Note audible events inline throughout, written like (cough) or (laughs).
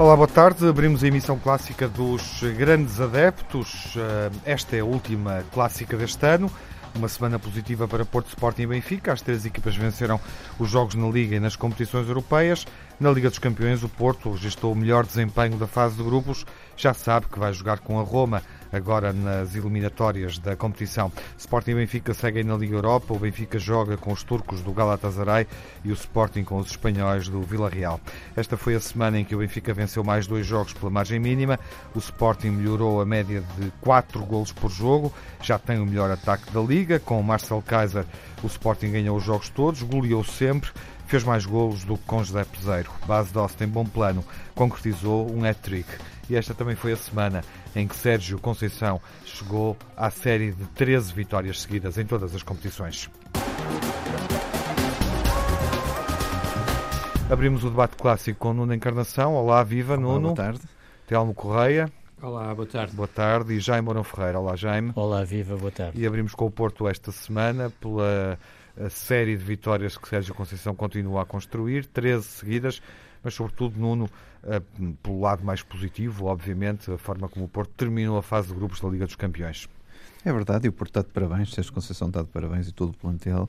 Olá, boa tarde. Abrimos a emissão clássica dos grandes adeptos. Eh, esta é a última clássica deste ano. Uma semana positiva para Porto Sporting e Benfica. As três equipas venceram os jogos na Liga e nas competições europeias. Na Liga dos Campeões, o Porto registrou o melhor desempenho da fase de grupos. Já sabe que vai jogar com a Roma agora nas eliminatórias da competição. Sporting e Benfica seguem na Liga Europa, o Benfica joga com os turcos do Galatasaray e o Sporting com os espanhóis do Vila Real. Esta foi a semana em que o Benfica venceu mais dois jogos pela margem mínima, o Sporting melhorou a média de 4 golos por jogo, já tem o melhor ataque da Liga, com o Marcel Kaiser o Sporting ganhou os jogos todos, goleou sempre, fez mais golos do que com José Peseiro. Base Doss tem bom plano, concretizou um hat-trick. E esta também foi a semana em que Sérgio Conceição chegou à série de 13 vitórias seguidas em todas as competições. Abrimos o debate clássico com Nuno Encarnação. Olá, viva Olá, Nuno. Boa tarde. Telmo Correia. Olá, boa tarde. Boa tarde. E Jaime Mourão Ferreira. Olá, Jaime. Olá, viva, boa tarde. E abrimos com o Porto esta semana pela série de vitórias que Sérgio Conceição continua a construir, 13 seguidas, mas sobretudo, Nuno, eh, pelo lado mais positivo, obviamente, a forma como o Porto terminou a fase de grupos da Liga dos Campeões. É verdade, e o Porto está de parabéns, Sérgio Conceição está de parabéns e todo o plantel,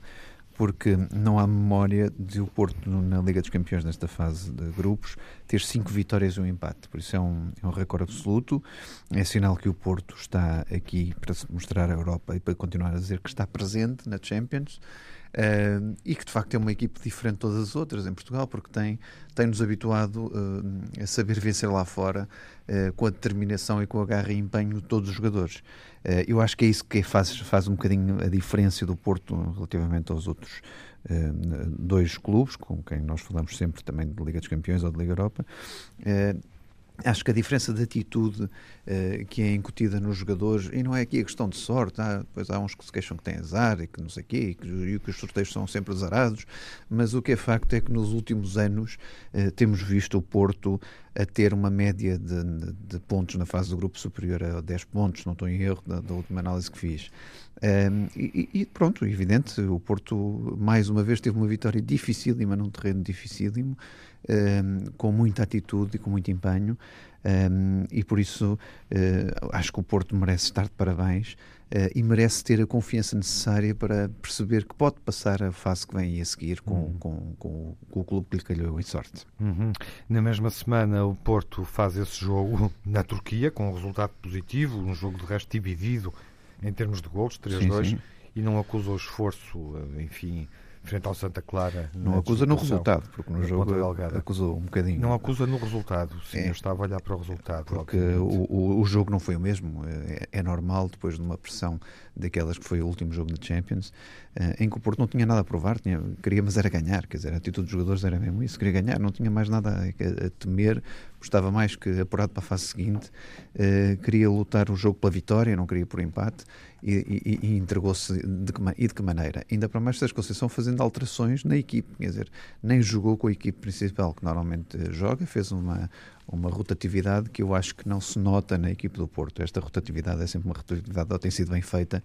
porque não há memória de o Porto na Liga dos Campeões nesta fase de grupos ter cinco vitórias e um empate. Por isso é um, é um recorde absoluto. É sinal que o Porto está aqui para se mostrar à Europa e para continuar a dizer que está presente na Champions. Uh, e que de facto é uma equipe diferente de todas as outras em Portugal, porque tem, tem-nos habituado uh, a saber vencer lá fora uh, com a determinação e com a garra e empenho de todos os jogadores. eu acho que é isso que faz, faz um bocadinho a diferença do Porto relativamente aos outros dois clubes, com quem nós falamos sempre também de Liga dos Campeões ou de Liga Europa. Acho que a diferença de atitude uh, que é incutida nos jogadores, e não é aqui a questão de sorte, há, pois há uns que se queixam que têm azar e que não sei o quê, e que, e que os sorteios são sempre azarados, mas o que é facto é que nos últimos anos uh, temos visto o Porto a ter uma média de, de, pontos na fase do grupo superior a 10 pontos, não estou em erro da, da última análise que fiz. Um, e, e, pronto, evidente, o Porto mais uma vez teve uma vitória dificílima num terreno dificílimo, um, com muita atitude e com muito empenho, um, e por isso uh, acho que o Porto merece estar de parabéns uh, e merece ter a confiança necessária para perceber que pode passar a fase que vem a seguir com, uhum. com, com, com, o clube que lhe calhou em sorte. Uhum. Na mesma semana, o Porto faz esse jogo (laughs) na Turquia com um resultado positivo, um jogo de resto dividido em termos de gols, 3-2, e não acusa o esforço, eh, enfim frente ao Santa Clara. Não acusa no resultado, porque no jogo acusou um bocadinho. Não acusa no resultado, sim, é. eu estava a olhar para o resultado. Porque o, o, o, jogo não foi o mesmo, é, é, normal, depois de uma pressão daquelas que foi o último jogo na Champions, eh, em que o Porto não tinha nada a provar, tinha, queria, mas era ganhar, quer dizer, a atitude dos jogadores era mesmo isso, queria ganhar, não tinha mais nada a, a temer, gostava mais que apurado para a fase seguinte, uh, queria lutar o jogo pela vitória, não queria por empate, e, e, e entregou-se de que, e de que maneira? Ainda para mais Sérgio Conceição fazendo alterações na equipe, quer dizer, nem jogou com a equipe principal que normalmente joga, fez uma, uma rotatividade que eu acho que não se nota na equipe do Porto. Esta rotatividade é sempre uma rotatividade, tem sido bem feita,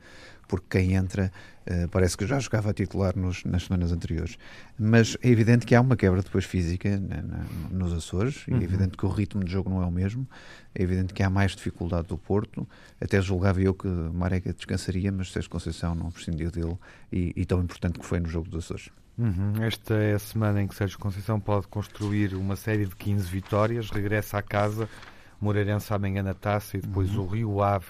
porque quem entra uh, parece que já jogava a titular nos, nas semanas anteriores. Mas é evidente que há uma quebra depois física na, na, nos Açores, uhum. é evidente que o ritmo de jogo não é o mesmo, é evidente que há mais dificuldade do Porto. Até julgava eu que Marega descansaria, mas Sérgio Conceição não prescindiu dele e, e tão importante que foi no jogo dos Açores. Uhum. Esta é a semana em que Sérgio Conceição pode construir uma série de 15 vitórias, regressa à casa, Moreirense amanhã na taça e depois uhum. o Rio Ave,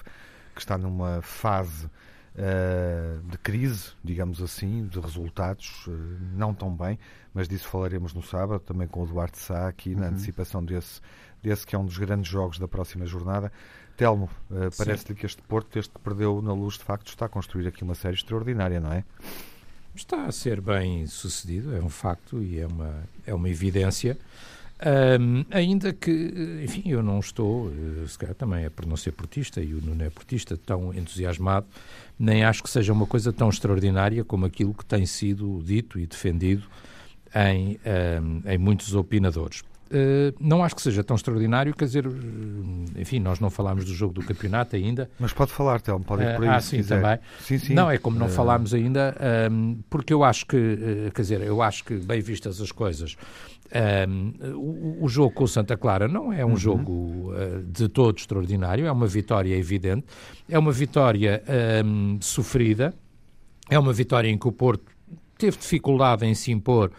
que está numa fase uh, de crise, digamos assim, de resultados, uh, não tão bem, mas disso falaremos no sábado, também com o Duarte Sá, aqui uhum. na antecipação desse, desse que é um dos grandes jogos da próxima jornada. Telmo, uh, parece-lhe que este Porto, desde que perdeu na luz, de facto, está a construir aqui uma série extraordinária, não é? Está a ser bem sucedido, é um facto e é uma, é uma evidência. Um, ainda que, enfim, eu não estou, eh, se calhar também é por não ser portista e o Nuno é portista, tão entusiasmado, nem acho que seja uma coisa tão extraordinária como aquilo que tem sido dito e defendido em, em muitos opinadores. Uh, não acho que seja tão extraordinário, quer dizer, enfim, nós não falámos do jogo do campeonato ainda. Mas pode falar, Telmo, pode ir por aí. Uh, ah, sim, quiser. também. Sim, sim. Não, é como não uh... falámos ainda, um, porque eu acho que, quer dizer, eu acho que, bem vistas as coisas, um, o, o, jogo com o Santa Clara não é um uhum. jogo de todo extraordinário, é uma vitória evidente, é uma vitória um, sofrida, é uma vitória em que o Porto teve dificuldade em se impor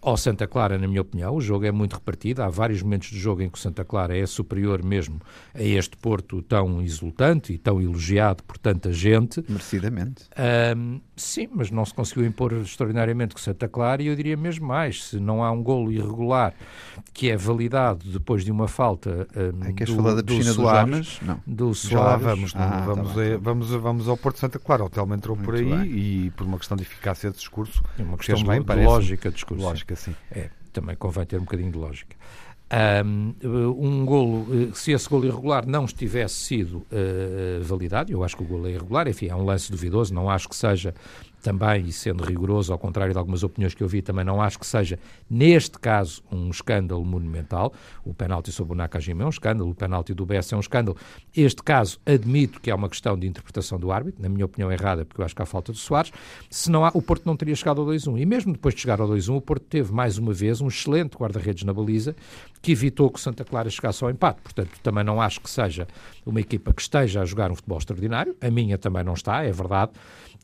ao Santa Clara, na minha opinião. O jogo é muito repartido. Há vários momentos de jogo em que o Santa Clara é superior mesmo a este Porto tão exultante e tão elogiado por tanta gente. Merecidamente. Um, sim, mas não se conseguiu impor extraordinariamente com Santa Clara e eu diria mesmo mais. Se não há um golo irregular que é validado depois de uma falta um, queres do, falar da piscina do Soares, Não. Do Soares. Já lá vamos. Ah, tá vamos, tá vamos, vamos ao Porto Santa Clara. O Telmo entrou muito por aí bem. e por uma questão de eficácia de discurso. É uma questão bem, de, de lógica de discurso. Lógica, assim. É, também convém ter um bocadinho de lógica. Um, golo, eh, se esse golo irregular não estivesse sido uh, validado, eu acho que o golo é irregular, enfim, é um lance duvidoso, não acho que seja também, e sendo rigoroso, ao contrário de algumas opiniões que eu vi, também não acho que seja, neste caso, um escândalo monumental. O penalti sobre o Nakajima é um escândalo, o penalti do BS é um escândalo. Este caso, admito que é uma questão de interpretação do árbitro, na minha opinião errada, porque eu acho que há falta de Soares. Se não há, o Porto não teria chegado ao 2-1. E mesmo depois de chegar ao 2-1, o Porto teve, mais uma vez, um excelente guarda-redes na baliza, que evitou que o Santa Clara chegasse ao empate. Portanto, também não acho que seja uma equipa que esteja a jogar um futebol extraordinário. A minha também não está, é verdade.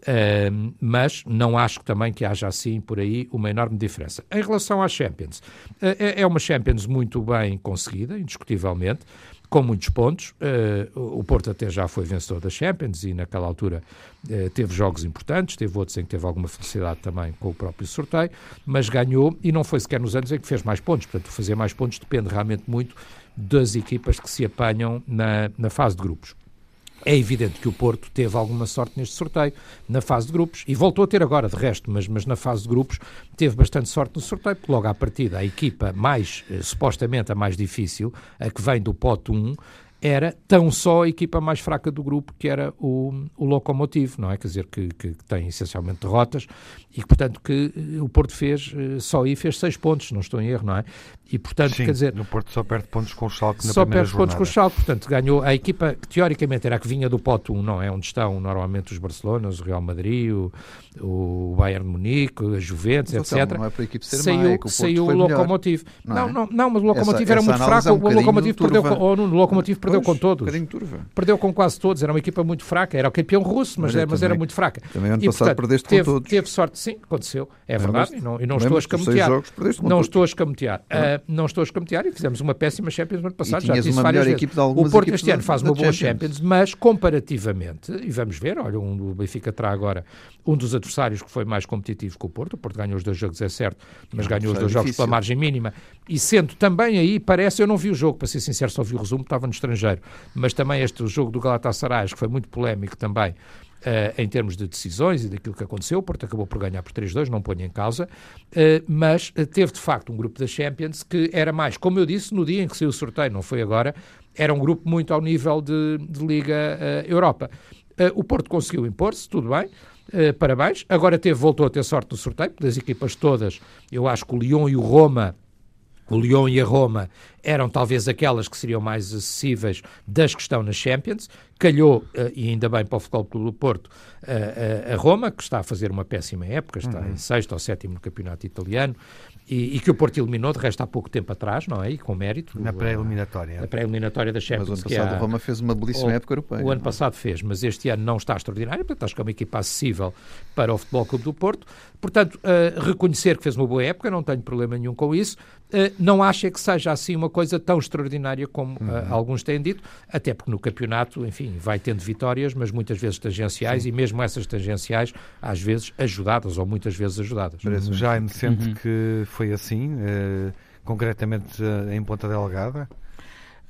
Uh, mas não acho que também que haja assim por aí uma enorme diferença. Em relação à Champions, uh, é uma Champions muito bem conseguida, indiscutivelmente, com muitos pontos. Uh, o Porto até já foi vencedor da Champions e naquela altura uh, teve jogos importantes, teve outros em que teve alguma felicidade também com o próprio sorteio, mas ganhou e não foi sequer nos anos em que fez mais pontos. Portanto, fazer mais pontos depende realmente muito das equipas que se apanham na, na fase de grupos. É evidente que o Porto teve alguma sorte neste sorteio, na fase de grupos, e voltou a ter agora, de resto, mas, mas na fase de grupos teve bastante sorte no sorteio, porque logo à partida a equipa mais, eh, supostamente a mais difícil, a que vem do pote 1, era tão só a equipa mais fraca do grupo, que era o, o Locomotivo, não é? Quer dizer, que, que, tem essencialmente derrotas e que, portanto, que eh, o Porto fez, eh, só aí fez seis pontos, não estou em erro, não é? E, portanto, Sim, quer dizer... no Porto só perde pontos com o Schalke na Só perde jornada. pontos com o Schalke, portanto, ganhou a equipa que teoricamente era a que vinha do pote 1, não é? Onde estão normalmente os Barcelonas, o Real Madrid, o, o Bayern de Munique, a Juventus, mas, etc. Não é para a equipe ser saiu, má, é que o saiu o Locomotivo. Não, não, é? não, não, mas o Locomotivo essa, era muito fraco, é um o Locomotivo perdeu, com, oh, o Locomotivo pois, (laughs) perdeu com todos. Um turva. Perdeu com quase todos, era uma equipa muito fraca, era o campeão russo, mas, era, mas era muito fraca. Também ano e, passado portanto, perdeste teve, com todos. Teve sorte, sim, aconteceu, é verdade, e não, e não estou a escamotear. Não estou a escamotear. Não estou a escamotear e fizemos uma péssima Champions no ano passado, já disse várias vezes. O Porto este ano faz uma boa Champions, mas comparativamente, e vamos ver, olha, um, o Benfica terá agora um dos adversários que foi mais competitivo que o Porto, o Porto ganhou os dois jogos, é certo, mas ganhou os dois jogos pela margem mínima, e sendo também aí, parece, eu não vi o jogo, para ser sincero, só vi o resumo, estava no estrangeiro, mas também este jogo do Galatasaray, que foi muito polémico também, Uh, em termos de decisões e daquilo que aconteceu. O Porto acabou por ganhar por 3-2, não ponho em causa, uh, mas uh, teve de facto um grupo da Champions que era mais, como eu disse, no dia em que saiu o sorteio, não foi agora, era um grupo muito ao nível de, de Liga Europa. o Porto conseguiu impor-se, tudo bem. parabéns. Agora teve, voltou a ter sorte no sorteio, das equipas todas, eu acho que o Lyon e o Roma o Lyon e a Roma eram talvez aquelas que seriam mais acessíveis das que estão na Champions. Calhou, eh, e ainda bem para o Futebol Clube do Porto, eh, eh, a Roma, que está a fazer uma péssima época, está uhum. em sexto ou sétimo no campeonato italiano, e, e, que o Porto eliminou, de resto, há pouco tempo atrás, não é? E com mérito. Na pré-eliminatória. Na pré-eliminatória da Champions. Mas o ano passado a Roma fez uma belíssima o, época europeia. O ano é? passado fez, mas este ano não está extraordinário, portanto acho que é uma equipa acessível para o Futebol Clube do Porto. Portanto, uh, reconhecer que fez uma boa época, não tenho problema nenhum com isso. Uh, não acho é que seja assim uma coisa tão extraordinária como uh, uhum. alguns têm dito, até porque no campeonato, enfim, vai tendo vitórias, mas muitas vezes tangenciais, Sim. e mesmo essas tangenciais, às vezes ajudadas, ou muitas vezes ajudadas. Já é sente uhum. que foi assim? Eh, concretamente eh, em Ponta Delgada?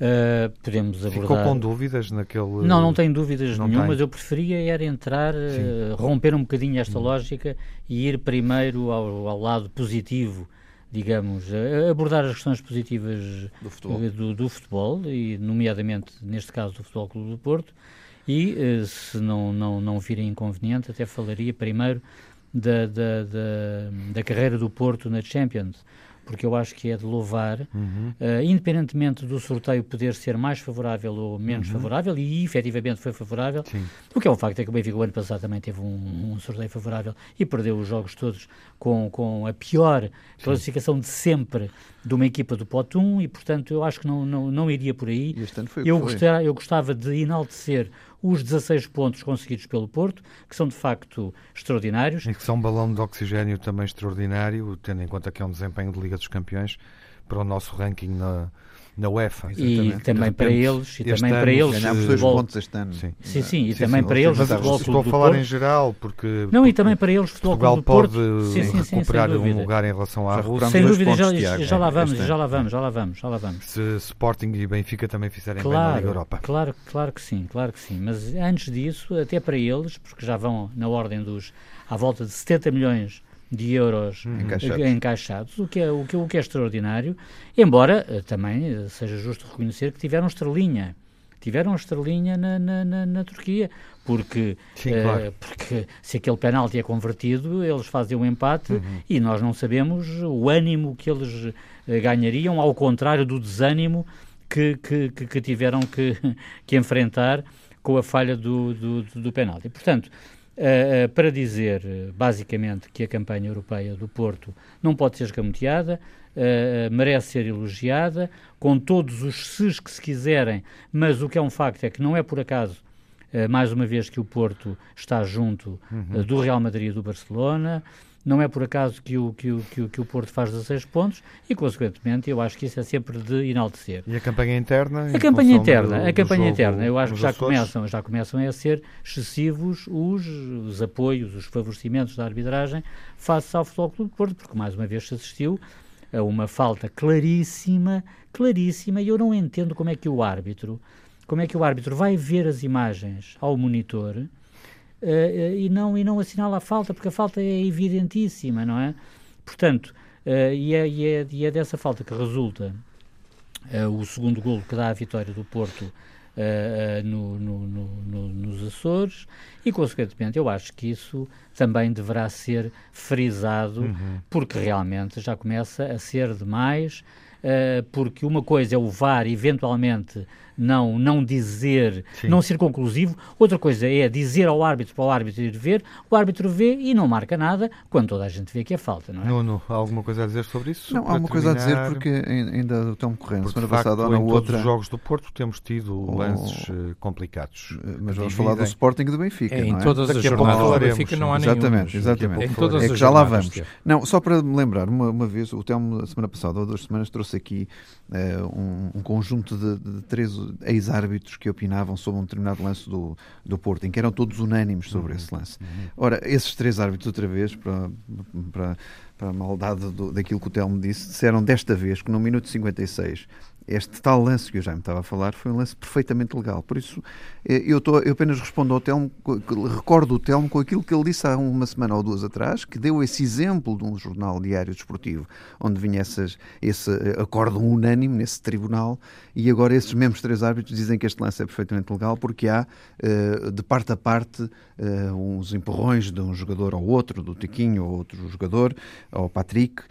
Uh, podemos abordar... Ficou com dúvidas naquele... Não, não tenho dúvidas não nenhumas. Eu preferia era entrar, uh, romper um bocadinho esta hum. lógica e ir primeiro ao, ao lado positivo, digamos, abordar as questões positivas do futebol. Do, do futebol, e nomeadamente, neste caso, do Futebol Clube do Porto, e, se não, não, não virem inconveniente, até falaria primeiro da, da, da, da carreira do Porto na Champions porque eu acho que é de louvar, uhum. uh, independentemente do sorteio poder ser mais favorável ou menos uhum. favorável, e efetivamente foi favorável, Sim. o que é um facto é que o Benfica o ano passado também teve um, um sorteio favorável e perdeu os jogos todos com, com a pior classificação de sempre de uma equipa do pote 1 e, portanto, eu acho que não, não, não iria por aí. eu, gostava, eu gostava de enaltecer os 16 pontos conseguidos pelo Porto, que são de facto extraordinários. E que são um balão de oxigênio também extraordinário, tendo em conta que é um desempenho de Liga dos Campeões para o nosso ranking na, na UEFA. Exatamente. E também para eles, e também para eles ganhámos dois pontos este ano. Sim, sim, sim e sim, também sim, para eles futebol Estou a falar em geral porque Não, e também para eles futebol Portugal pode sim, sim, recuperar um lugar em relação à Rússia. Sem dúvida, já, já, lá vamos, já lá vamos, já lá vamos, já lá vamos. Se Sporting e Benfica também fizerem claro, bem na Liga Europa. Claro, claro que sim, claro que sim, mas antes disso, até para eles, porque já vão na ordem dos à volta de 70 milhões de euros hum, encaixados. encaixados, o, que é, o, que, o que é extraordinário, embora eh, também eh, seja justo reconhecer que tiveram estrelinha. Tiveram estrelinha na, na, na, na Turquia, porque, Sim, uh, claro. porque se aquele penalti é convertido, eles fazem um empate uhum. e nós não sabemos o ânimo que eles uh, ganhariam, ao contrário do desânimo que, que, que, que tiveram que, (laughs) que enfrentar com a falha do, do, do penalti. Portanto, Uh, para dizer, basicamente, que a campanha europeia do Porto não pode ser escamoteada, uh, merece ser elogiada, com todos os ses que se quiserem, mas o que é um facto é que não é por acaso, uh, mais uma vez, que o Porto está junto uhum. do Real Madrid e do Barcelona. Não é por acaso que o, que o, que o, que o Porto faz 16 pontos e, consequentemente, eu acho que isso é sempre de enaltecer. E a campanha interna? A campanha interna, do, a campanha interna, eu acho que já começam, já começam a ser excessivos os, os apoios, os favorecimentos da arbitragem face ao Futebol Clube do Porto, porque mais uma vez se assistiu a uma falta claríssima, claríssima, e eu não entendo como é que o árbitro, como é que o árbitro vai ver as imagens ao monitor uh, e, não, e não assinala a falta, porque a falta é evidentíssima, não é? Portanto, uh, e, é, e, é, e é dessa falta que resulta o segundo golo que dá a vitória do Porto Uh, no, no, no, nos Açores e, consequentemente, eu acho que isso também deverá ser frisado, uhum. porque realmente já começa a ser demais, uh, porque uma coisa é o VAR eventualmente não, não dizer, Sim. não ser conclusivo. Outra coisa é dizer ao árbitro para o árbitro ir ver, o árbitro vê e não marca nada, quando toda a gente vê que é falta, não é? Nuno, há alguma coisa a dizer sobre isso? Não, há alguma coisa a dizer porque ainda estão correndo. Semana passada ou na outra. Todos os jogos do Porto temos tido oh, lances uh, complicados. Eh, mas vamos falar do Sporting e do Benfica. É, em é? todas as jornadas do Benfica não há Exatamente, exatamente. Todas é que já lá vamos. Não, só para me lembrar, uma, uma vez, o Telmo, semana passada ou duas semanas, trouxe aqui uh, um, um, conjunto de, de três ex-árbitros árbitros que opinavam sobre um determinado lance do, do Porto, em que eram todos unânimes sobre uhum. esse lance. Uhum. Ora, esses três árbitros, outra vez, para, para, para a maldade do, daquilo que o Telmo disse, disseram desta vez que no minuto 56 este tal lance que eu já me estava a falar foi um lance perfeitamente legal. Por isso, eh, eu, tô, eu apenas respondo ao Telmo, recordo o Telmo com aquilo que ele disse há uma semana ou duas atrás, que deu esse exemplo de um jornal diário desportivo, onde vinha essas, esse acordo unânime nesse tribunal, e agora esses mesmos três árbitros dizem que este lance é perfeitamente legal, porque há, eh, de parte a parte, eh, uns empurrões de um jogador ao outro, do Tiquinho ao outro jogador, ao Patrick,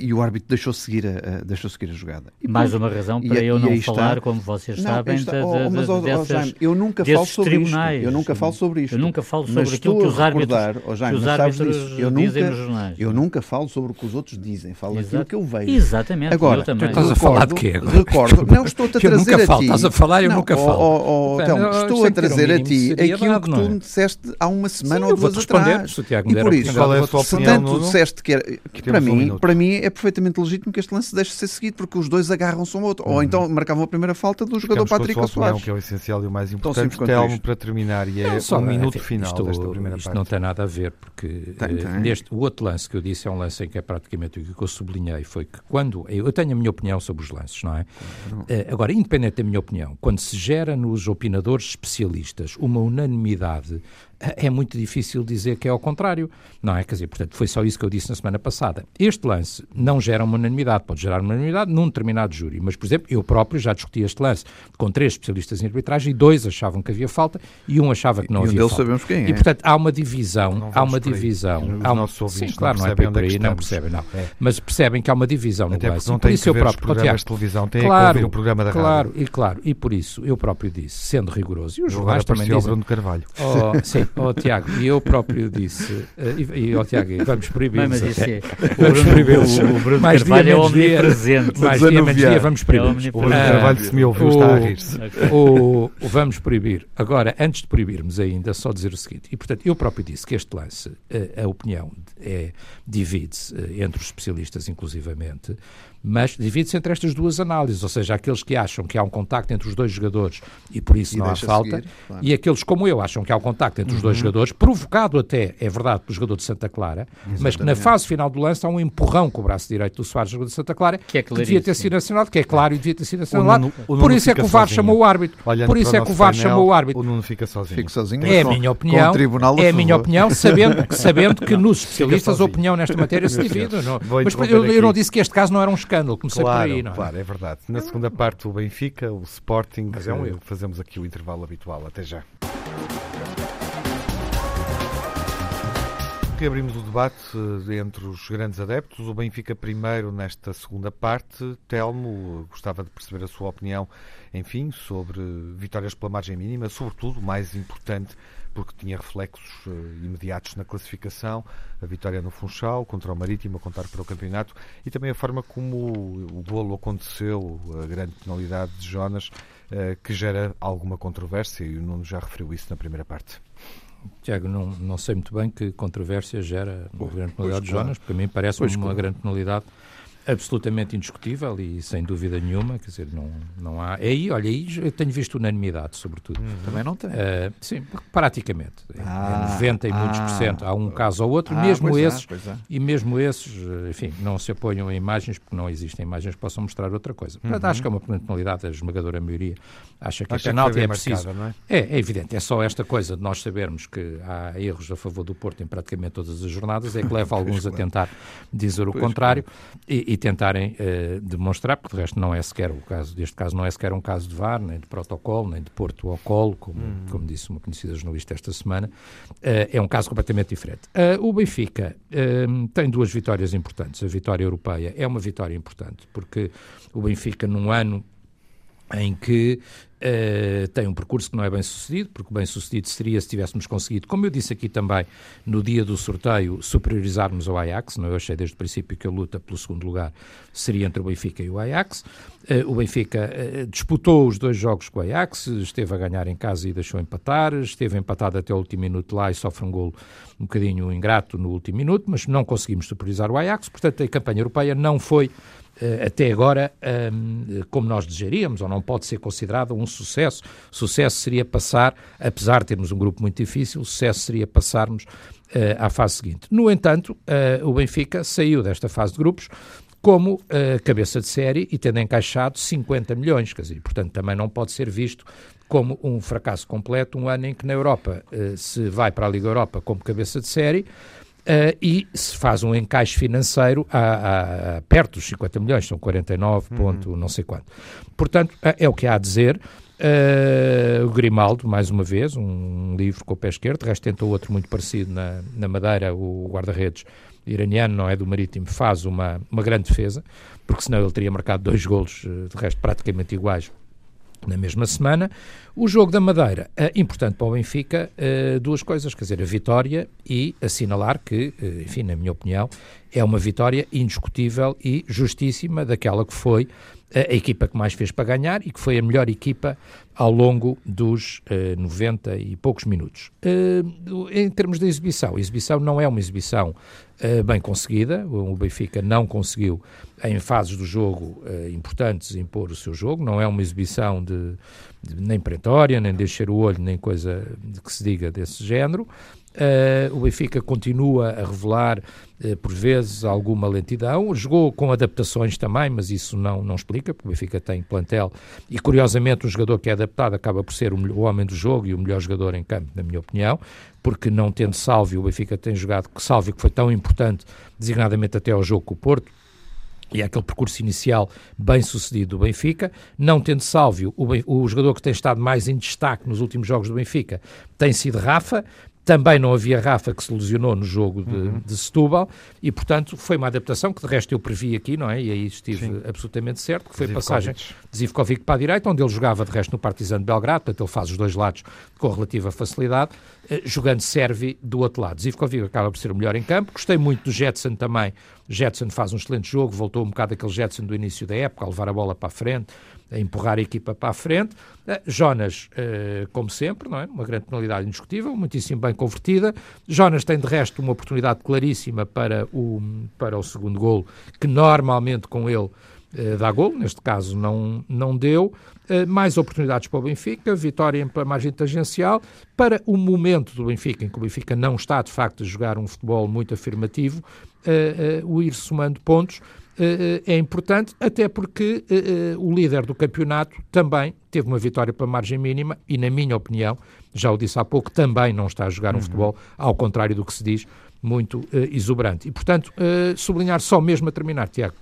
e o árbitro deixou seguir a, deixou seguir a jogada. E, Mais uma razão para e, eu não falar, está, como vocês não, sabem, está, de, oh, mas, oh, dessas, Jaime, eu nunca falo sobre tribunais. Isto, eu nunca falo sobre isto. Eu nunca falo sobre aquilo que os árbitros, oh, Jaime, que os árbitros eu nunca, dizem nos jornais. Eu nunca falo sobre o que os outros dizem, falo Exato. aquilo que eu vejo. Exatamente, agora, eu. Tu estás a falar de quê agora? Recordo, não, estou-te a (laughs) trazer a ti. Estás a falar, eu nunca falo. Oh, oh, então, estou a trazer a ti aquilo que tu me disseste há uma semana ou duas atrás. E por isso, se tanto disseste que para mim, para mim é perfeitamente legítimo que este lance deixe de ser seguido, porque os dois agarram-se um ao outro. Ou uhum. então marcavam a primeira falta do jogador Patrick Soares. que é o essencial e o mais importante. Telmo, para terminar, e é só um minuto final isto, desta primeira isto parte. não tem nada a ver, porque tem, tem. Eh, neste, o outro lance que eu disse é um lance em que é praticamente o que eu sublinhei, foi que quando, eu tenho a minha opinião sobre os lances, não é? Não. Eh, agora, independente da minha opinião, quando se gera nos opinadores especialistas uma unanimidade é muito difícil dizer que é ao contrário, não é? Quer dizer, portanto, foi só isso que eu disse na semana passada. Este lance lance não gera uma unanimidade, pode gerar uma unanimidade num determinado júri, mas, por exemplo, eu próprio já discuti este lance com três especialistas em arbitragem e dois achavam que havia falta e um achava que não e havia um falta. sabemos quem é. E, portanto, há uma divisão, há uma divisão. Há um... Sim, não claro, não é percebem por onde é aí, não percebem, não. É. Mas percebem que há uma divisão Até no lance. não Por têm isso que eu próprio, programas Tiago, de televisão, têm claro, que ouvir o programa da claro, rádio. e claro, e por isso eu próprio disse, sendo rigoroso, e os jornais também dizem, Bruno Carvalho. Oh, sim, oh, Tiago, e eu próprio disse, eh, e, e oh, Tiago, vamos proibir isso é, Vamos Bruno, proibi-los. o, o Bruno Mais dia, Carvalho é dia. omnipresente. mais dia, menos dia, vamos É proibir. O Bruno. Ah, Carvalho, se me ouviu, está a rir-se. o, o vamos proibir. Agora, antes de proibirmos ainda, só dizer o seguinte, e portanto, eu próprio disse que este lance, eh, a, opinião é, divide-se eh, entre os especialistas, inclusivamente, mas divide-se entre estas duas análises, ou seja, aqueles que acham que há um contacto entre os dois jogadores e por isso E não há falta, seguir, claro. e aqueles como eu acham que há um contacto entre os Uhum. dois jogadores, provocado até, é verdade, pelo jogador de Santa Clara, mas que na fase final do lance há um empurrão com o braço direito do Soares, jogador de Santa Clara, Que é devia ter sido assinalado, que é claro e devia ter sido assinalado. Por isso é que fica o VAR chamou o árbitro. Olhando por isso é que o VAR painel, chamou o árbitro. O Nuno fica sozinho. Fico sozinho. É a minha opinião. É a minha opinião, sabendo, (laughs) sabendo que nos especialistas a opinião nesta matéria se divide. Não. Vou Mas eu, eu não disse que este caso não era um escândalo, comecei Claro, por aí. Não é? claro, é verdade. Na segunda parte, o Benfica, o Sporting. Mas é um erro. Fazemos aqui o intervalo habitual. Até já. Reabrimos o debate eh, entre os grandes adeptos. O Benfica primeiro nesta segunda parte. Telmo, gostava de perceber a sua opinião, enfim, sobre vitórias pela margem mínima, sobretudo, o mais importante, porque tinha reflexos eh, imediatos na classificação, a vitória no Funchal contra o Marítimo a contar para o campeonato e também a forma como o, o golo aconteceu, a grande penalidade de Jonas, eh, que gera alguma controvérsia e o Nuno já referiu isso na primeira parte. Tiago, não, não sei muito bem que controvérsia gera uma grande penalidade de claro. Jonas, porque a mim parece Pois, uma claro. grande penalidade absolutamente indiscutível e sem dúvida nenhuma, quer dizer, não, não há. É aí, olha, aí eu tenho visto unanimidade, sobretudo. Também não tem. Uh, sim, praticamente. É- Ah, é 90 e muitos ah. por cento. Há um caso ou outro, Ah, mesmo é, esses. pois é. E mesmo esses, enfim, não se apoiam a imagens, porque não existem imagens que possam mostrar outra coisa. Portanto, acho que é uma penalidade, a esmagadora maioria acha que Acha que penalti bem é preciso. marcada, é? É, é evidente, é só esta coisa de nós sabermos que há erros a favor do Porto em praticamente todas as jornadas, é que leva (laughs) alguns a tentar dizer o Pois, contrário e, e tentarem eh, demonstrar, porque de resto não é sequer o caso, deste caso não é sequer um caso de VAR, nem de protocolo, nem de Porto ao colo, como, como disse uma conhecida jornalista esta semana, eh, é um caso completamente diferente. Eh, o Benfica tem duas vitórias importantes. A vitória europeia é uma vitória importante, porque o Benfica num ano em que eh, tem um percurso que não é bem sucedido, porque bem sucedido seria se tivéssemos conseguido, como eu disse aqui também, no dia do sorteio, superiorizarmos o Ajax. Não, eu achei desde o princípio que a luta pelo segundo lugar seria entre o Benfica e o Ajax. Eh, o Benfica eh, disputou os dois jogos com o Ajax, esteve a ganhar em casa e deixou empatar, esteve empatado até o último minuto lá e sofre um golo um bocadinho ingrato no último minuto, mas não conseguimos superiorizar o Ajax, portanto a campanha europeia não foi até agora, hum, como nós desejaríamos, ou não pode ser considerada um sucesso. Sucesso seria passar, apesar de termos um grupo muito difícil, sucesso seria passarmos eh, à fase seguinte. No entanto, eh, o Benfica saiu desta fase de grupos como eh, cabeça de série e tendo encaixado 50 milhões, quer dizer, portanto também não pode ser visto como um fracasso completo, um ano em que na Europa eh, se vai para a Liga Europa como cabeça de série, Uh, e se faz um encaixe financeiro a, a- a perto dos 50 milhões, são 49 ponto não sei quanto. Portanto, é, é o que há a dizer. Uh, o Grimaldo, mais uma vez, um livro com o pé esquerdo, de resto tentou outro muito parecido na, na Madeira, o guarda-redes iraniano, não é do Marítimo, faz uma, uma grande defesa, porque senão ele teria marcado dois golos, eh, de resto praticamente iguais, na mesma semana. O jogo da Madeira, é importante para o Benfica, eh, duas coisas, quer dizer, a vitória e assinalar que, eh, enfim, na minha opinião, é uma vitória indiscutível e justíssima daquela que foi a, equipa que mais fez para ganhar e que foi a melhor equipa ao longo dos eh, 90 e poucos minutos. Eh, em termos de exibição, a exibição não é uma exibição eh, bem conseguida, o Benfica não conseguiu em fases do jogo eh, importantes impor o seu jogo, não é uma exibição de, de nem perentória, nem de encher o olho, nem coisa que se diga desse género. Uh, o Benfica continua a revelar, uh, por vezes, alguma lentidão. Jogou com adaptações também, mas isso não, não explica, porque o Benfica tem plantel. E, curiosamente, um jogador que é adaptado acaba por ser o, o homem do jogo e o melhor jogador em campo, na minha opinião, porque não tendo Sálvio, o Benfica tem jogado que Sálvio, que foi tão importante, designadamente até ao jogo com o Porto, e é aquele percurso inicial bem sucedido do Benfica. Não tendo Sálvio, o, o, jogador que tem estado mais em destaque nos últimos jogos do Benfica tem sido Rafa, também não havia Rafa que se lesionou no jogo de, uhum. de Setúbal e, portanto, foi uma adaptação que de resto eu previ aqui, não é? E aí estive Sim. absolutamente certo, que foi a passagem de Zivkovic para a direita, onde ele jogava de resto no Partizan de Belgrado, portanto ele faz os dois lados com relativa facilidade, eh, jogando Servi do outro lado. Zivkovic acaba por ser o melhor em campo. Gostei muito do Jetson também. Jetson faz um excelente jogo, voltou um bocado aquele Jetson do início da época, a levar a bola para a frente, a empurrar a equipa para a frente. Uh, Jonas, uh, como sempre, não é? uma grande penalidade indiscutível, muitíssimo bem convertida. Jonas tem de resto uma oportunidade claríssima para o, para o segundo golo, que normalmente com ele uh, dá golo, neste caso não, não deu. mais oportunidades para o Benfica, vitória em margem tangencial. Para o momento do Benfica, em que o Benfica não está de facto a jogar um futebol muito afirmativo, o ir somando pontos eh, eh, é importante, até porque eh, o líder do campeonato também teve uma vitória para margem mínima e, na minha opinião, já o disse há pouco, também não está a jogar um uhum. futebol, ao contrário do que se diz, muito exuberante. E, portanto, sublinhar só mesmo a terminar, Tiago,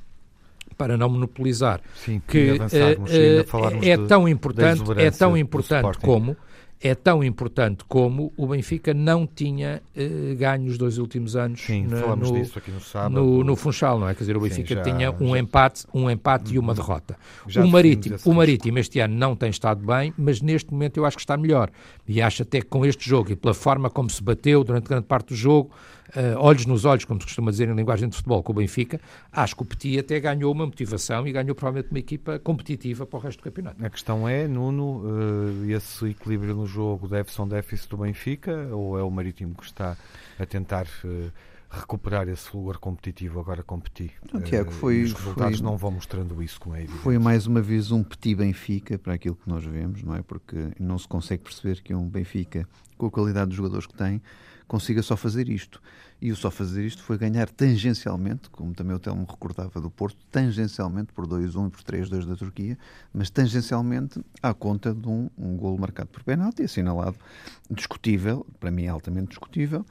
para não monopolizar, Sim, que é, é, tão importante, é tão importante como é tão importante como o Benfica não tinha eh, ganho os dois últimos anos Sim, na, no, disso aqui no, sábado. no, no Funchal, não é? Quer dizer, o Benfica Sim, já, tinha um já, empate, um empate e uma uhum. derrota. O Marítimo, o Marítimo este ano não tem estado bem, mas neste momento eu acho que está melhor. E acho até que com este jogo e pela forma como se bateu durante grande parte do jogo, uh, olhos nos olhos, como se costuma dizer em linguagem de futebol, com o Benfica, acho que o Petit até ganhou uma motivação e ganhou provavelmente uma equipa competitiva para o resto do campeonato. A questão é, Nuno, uh, esse equilíbrio no jogo deve ser um déficit do Benfica ou é o Marítimo que está a tentar... Uh, recuperar esse lugar competitivo agora competir. Não, Tiago, foi, os resultados foi, não vão mostrando isso, como é evidente. Foi mais uma vez um petit Benfica para aquilo que nós vemos, não é? Porque não se consegue perceber que um Benfica, com a qualidade dos jogadores que tem, consiga só fazer isto. E o só fazer isto foi ganhar tangencialmente, como também o Telmo recordava do Porto, tangencialmente por 2-1 e por 3-2 da Turquia, mas tangencialmente à conta de um, um golo marcado por penalti, assinalado, discutível, para mim altamente discutível,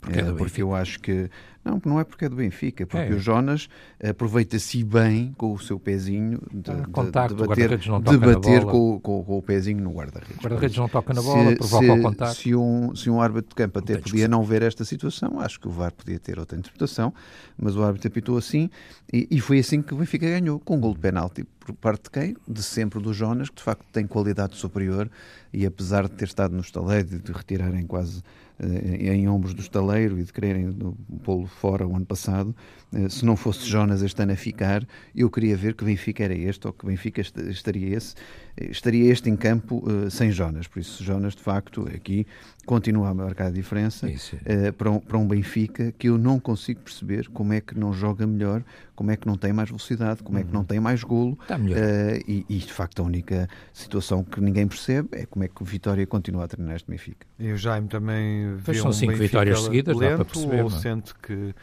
porque, é, porque eu acho que não, não é porque é do Benfica, porque é. o Jonas aproveita-se bem com o seu pezinho de, ah, contacto, de bater, de bater com, com, com, o pezinho no guarda-redes. O guarda-redes não toca na bola, se, provoca se, o contacto. Se um, se um árbitro de campo até podia não ver esta situação, acho que o VAR podia ter outra interpretação, mas o árbitro apitou assim e, e foi assim que o Benfica ganhou, com um gol de penalti por parte de quem? De sempre do Jonas, que de facto tem qualidade superior e apesar de ter estado no estaleiro e de retirarem quase em ombros do estaleiro e de quererem pô-lo fora o ano passado, eh, se não fosse Jonas este ano a ficar, eu queria ver que Benfica era este ou que Benfica estaria esse, eh, estaria este em campo sem Jonas. Por isso, Jonas, de facto, aqui continua a marcar a diferença para, um, para um Benfica que eu não consigo perceber como é que não joga melhor, como é que não tem mais velocidade, como é que não uhum. tem mais golo. Está melhor. Uh, e, e, de facto, a única situação que ninguém percebe é como é que o Vitória continua a treinar este Benfica. E o Jaime também vê são um cinco Benfica vitórias seguidas, lento, dá para perceber. Ou não? É? sente que,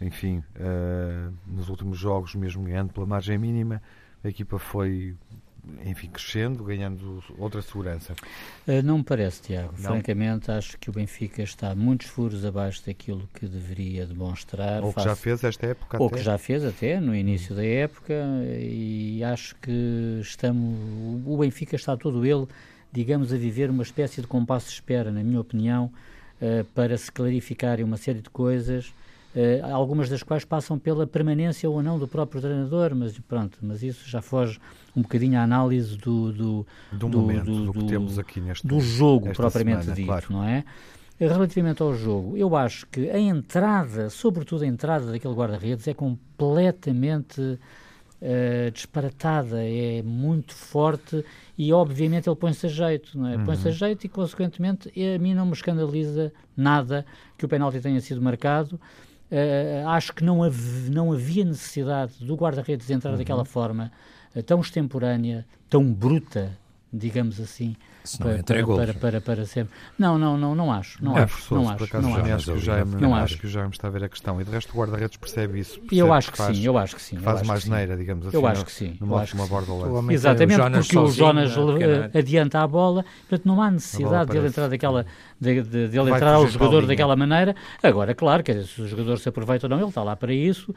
enfim, uh, nos últimos jogos, mesmo ganhando pela margem mínima, a equipa foi enfim, crescendo, ganhando outra segurança? Uh, não me parece, Tiago. Não. Francamente, acho que o Benfica está muitos furos abaixo daquilo que deveria demonstrar. Ou que já fez esta época Ou até. que já fez até, no início da época, e acho que estamos... O Benfica está todo ele, digamos, a viver uma espécie de compasso de espera, na minha opinião, uh, para se clarificarem uma série de coisas Uh, algumas das quais passam pela permanência ou não do próprio treinador, mas pronto, mas isso já foge um bocadinho à análise do, do, do, do momento, do, do, que temos aqui neste do jogo propriamente semana, dito, claro. não é? Relativamente ao jogo, eu acho que a entrada, sobretudo a entrada daquele guarda-redes, é completamente uh, disparatada, é muito forte e, obviamente, ele põe-se a jeito, não é? Uhum. Põe-se a jeito e, consequentemente, a mim não me escandaliza nada que o penalti tenha sido marcado. Uh, acho que não, hav não havia necessidade do guarda-redes entrar uhum. daquela forma tão extemporânea, tão bruta, digamos assim, se não para, para, para, para, para, sempre. Não, não, não, não acho. Não, é acho, não acho. Acaso, não acho, acho. acho que já não acho que já está a ver a questão. E de resto o guarda-redes percebe isso. Percebe eu acho que, faz, sim, eu acho que sim. Faz mais geneira, digamos assim. Eu acho que sim. Numa acho uma borda Exatamente, porque o Jonas adianta a bola, portanto não há necessidade de ele entrar daquela de, de, de ele entrar ao jogador daquela maneira. Agora, claro, que se o jogador se aproveita ou não, ele está lá para isso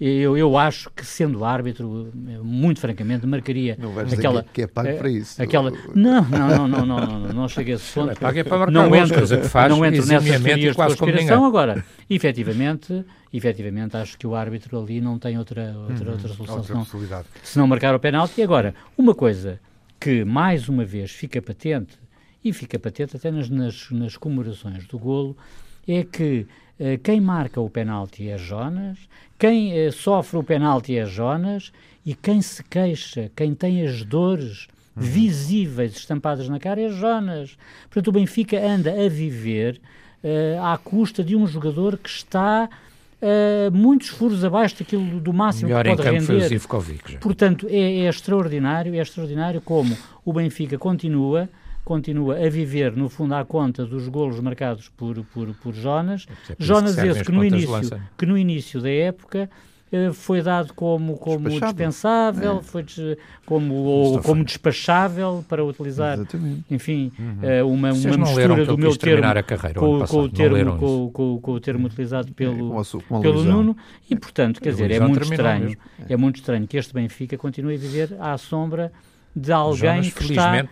eu, eu acho que, sendo árbitro, muito francamente, marcaria não aquela. Que, que é pago para isso. Aquela, não, não, não, não, não, não, não chega a esse ponto. É pago é para marcar não entro, coisa que faz não entro nessas teorias de conspiração. Agora, efetivamente, efetivamente, acho que o árbitro ali não tem outra, outra, uhum, outra solução outra senão, se não marcar o penalti. Agora, uma coisa que, mais uma vez, fica patente, e fica patente até nas, nas, nas comemorações do golo, é que uh, quem marca o penalti é Jonas, quem uh, sofre o penalti é Jonas e quem se queixa, quem tem as dores uhum. visíveis estampadas na cara é Jonas. Portanto, o Benfica anda a viver uh, à custa de um jogador que está uh, muitos furos abaixo daquilo do máximo Melhor que pode em campo render. Foi o Zivkovic, Portanto, é, é extraordinário, é extraordinário como o Benfica continua continua a viver, no fundo, à conta dos golos marcados por, por, por Jonas. É Jonas esse que no, início, que no início da época eh, foi dado como, como dispensável, é. foi des, como, ou, como despachável para utilizar, Exatamente. enfim, uhum. Eh, uma, uma mistura do meu termo com, com, o termo, com, com, com, o termo utilizado pelo, é, pelo Nuno. E, portanto, quer dizer, é muito estranho, é muito estranho que este Benfica continue a viver à sombra de alguém Jonas, que está,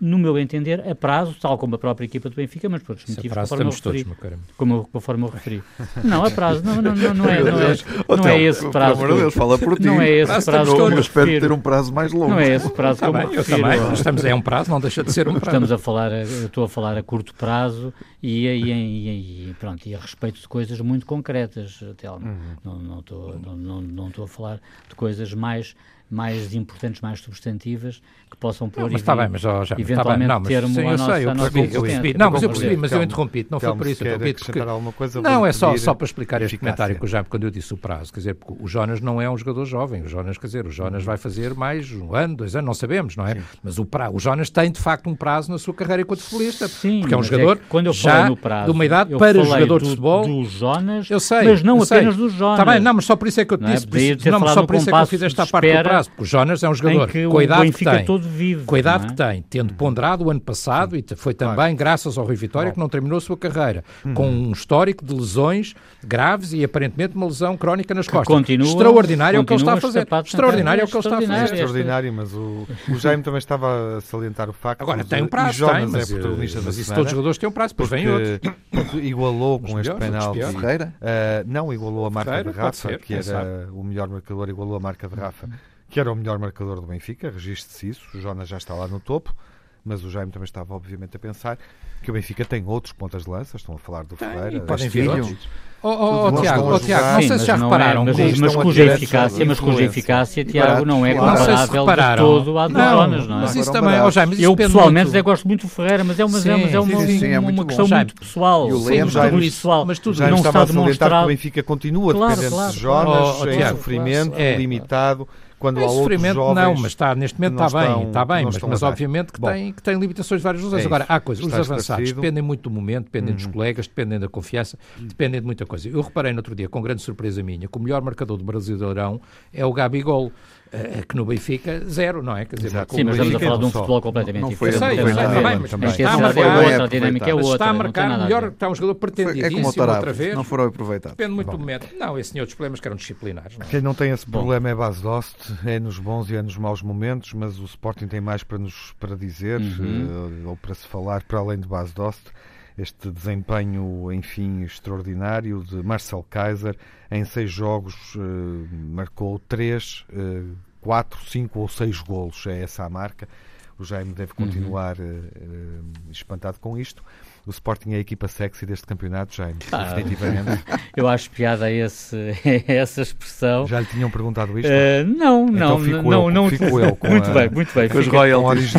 no meu entender, a prazo, tal como a própria equipa do Benfica, mas por outros Se motivos, prazo, conforme eu referi. Todos, como, conforme eu referi. Não, a prazo, não, não, não, não, é, não, é, não é esse prazo. Pelo amor de Deus, fala por ti. Não é esse prazo. Eu espero ter um prazo mais longo. Não é esse prazo como eu também. Estamos é um prazo, não deixa de ser um prazo. Estamos a falar, estou a falar a curto prazo e, e, e, e, pronto, e a respeito de coisas muito concretas, Telmo. Uhum. Não, não, estou, não, não, não estou a falar de coisas mais mais importantes, mais substantivas, que possam pôr não, mas está bem, mas já, já eventualmente tá bem. Não, termo sim, eu sei, eu percebi, eu percebi. Não, mas eu percebi, mas eu interrompi não foi por isso, eu interrompi porque... alguma coisa, não, é só, só para explicar este comentário que o Jaime, quando eu disse o prazo, quer dizer, porque o Jonas não é um jogador jovem, o Jonas, quer dizer, o Jonas vai fazer mais um ano, dois anos, não sabemos, não é? Sim. Mas o, pra, o Jonas tem, de facto, um prazo na sua carreira enquanto futebolista, sim, porque é um jogador é quando eu já no prazo, de uma idade para jogador do, de futebol. do Jonas, eu sei, mas não eu apenas do Jonas. Está bem, não, mas só por isso é que eu te disse, não, mas só por isso é que eu fiz esta parte do prazo, porque o Jonas é um jogador com a idade que tem, todo vive, com a idade que tem, tendo ponderado o ano passado, e foi também claro. graças ao Rui Vitória que não terminou a sua carreira, uhum. com um histórico de lesões graves e aparentemente uma lesão crónica nas costas. Continua, Extraordinário é o que ele está a fazer. Extraordinário é o que ele está a fazer. Extraordinário, mas o, o Jaime também estava a salientar o facto Agora, tem um prazo, tem, mas, é protagonista mas isso todos os jogadores têm um prazo, depois vem outro. (coughs) igualou com este penalti. Ferreira? Uh, não, igualou a marca Ferreira, de Rafa, que era o melhor marcador, igualou a marca de Rafa que era o melhor marcador do Benfica, registre-se isso, o Jonas já está lá no topo, mas o Jaime também estava obviamente a pensar que o Benfica tem outros pontas de lança, estão a falar do Ferreira, podem vir outros. Oh, oh, oh Tiago, oh, Tiago, não sei se já repararam. É, mas, mas cuja eficácia, mas cuja eficácia, Tiago, não é comparável de todo à do Jonas, não é? Mas isso também, oh, Jaime, Eu pessoalmente muito... gosto muito do Ferreira, mas é uma, sim, é uma, sim, sim, é uma questão muito pessoal. E muito pessoal, mas tudo não está demonstrado. o Benfica continua dependente de Jonas, em sofrimento, é. limitado quando há sofrimento jovens não, mas está, neste momento está bem, está bem, mas, mas obviamente que, Bom, tem, que tem limitações de várias razões. É Agora, há coisas, os avançados dependem muito do momento, dependem uhum. dos colegas, dependem da confiança, dependem de muita coisa. Eu reparei no outro dia, com grande surpresa minha, que o melhor marcador do Brasileirão é o Gabigol. Uh, que no Benfica, zero, não é? Quer dizer, Sim, mas estamos a falar de um futebol completamente não, foi diferente. Não sei, está bem, mas, mas está a marcar, a dinâmica é outra. Está a marcar melhor, está um jogador pretendidíssimo é outra vez. Não foram aproveitados. Depende muito Bom. do momento. Não, esse tinha outros problemas que eram disciplinares. Não é? Quem não tem esse problema Bom. é base Dost, é nos bons e é nos maus momentos, mas o Sporting tem mais para nos para dizer uhum. uh, ou para se falar para além de base Dost este desempenho, enfim, extraordinário de Marcel Kaiser. Em seis jogos uh, marcou três, uh, quatro, cinco ou seis golos. É essa a marca. O Jaime deve uhum. continuar uhum. uh, espantado com isto. O Sporting é a equipa sexy deste campeonato, Jaime, ah, definitivamente. (laughs) Eu acho piada a, esse, a (laughs) essa expressão. Já lhe tinham perguntado isto? Uh, não, então não, fico não, eu, não. Fico (laughs) eu com muito a, bem, muito bem. Com os royalties.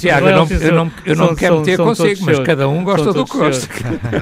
Tiago, eu não, eu não, eu não quero meter consigo, mas cada um gosta do que gosta.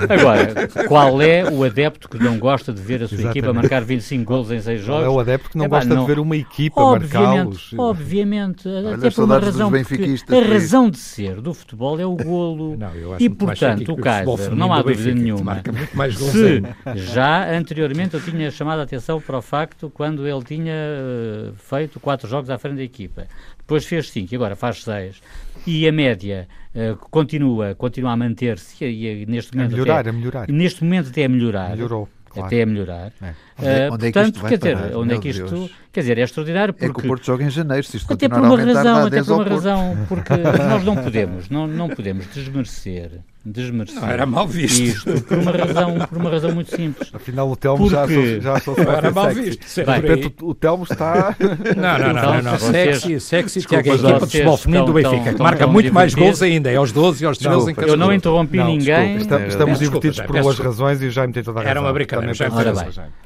Agora, qual é o adepto que não gosta de ver a sua Exatamente. equipa marcar 25 gols em 6 jogos? Qual é o adepto que não é, gosta não. de ver uma equipa marcá-los? Obviamente, até por uma razão, a razão de ser do futebol é o golo. Não, e portanto, o Kaiser, não há dúvida nenhuma. Se já anteriormente eu tinha chamado a atenção para o facto quando ele tinha uh, feito quatro jogos à frente da equipa. Depois fez cinco e agora faz seis. E a média uh, continua, continua a manter-se e, e, neste momento. A melhorar, até, a melhorar. Neste momento até a melhorar. Melhorou. Claro. Até a melhorar. É. Onde, uh, onde portanto, é que quer dizer, onde é que isto. Deus. Quer dizer, é extraordinário porque. É que o Porto joga em janeiro, se isto até por uma razão, até por uma razão, (laughs) porque nós não podemos, não, não podemos desmerecer desmerecer não, era mal visto. isto por uma razão, por uma razão muito simples. Afinal, o Telmo Porque... já, sou, já sou Era mal visto. Bem, repente, o, o Telmo está. Não, não, não. não, não. Sexy, sexy Tiago, a equipa de futebol feminino do Benfica, que marca muito mais gols ainda, é aos 12 e aos 13 em cada Eu não interrompi não, ninguém. Estamos, estamos divertidos por boas razões e já me tem toda a razão. Era uma brincadeira.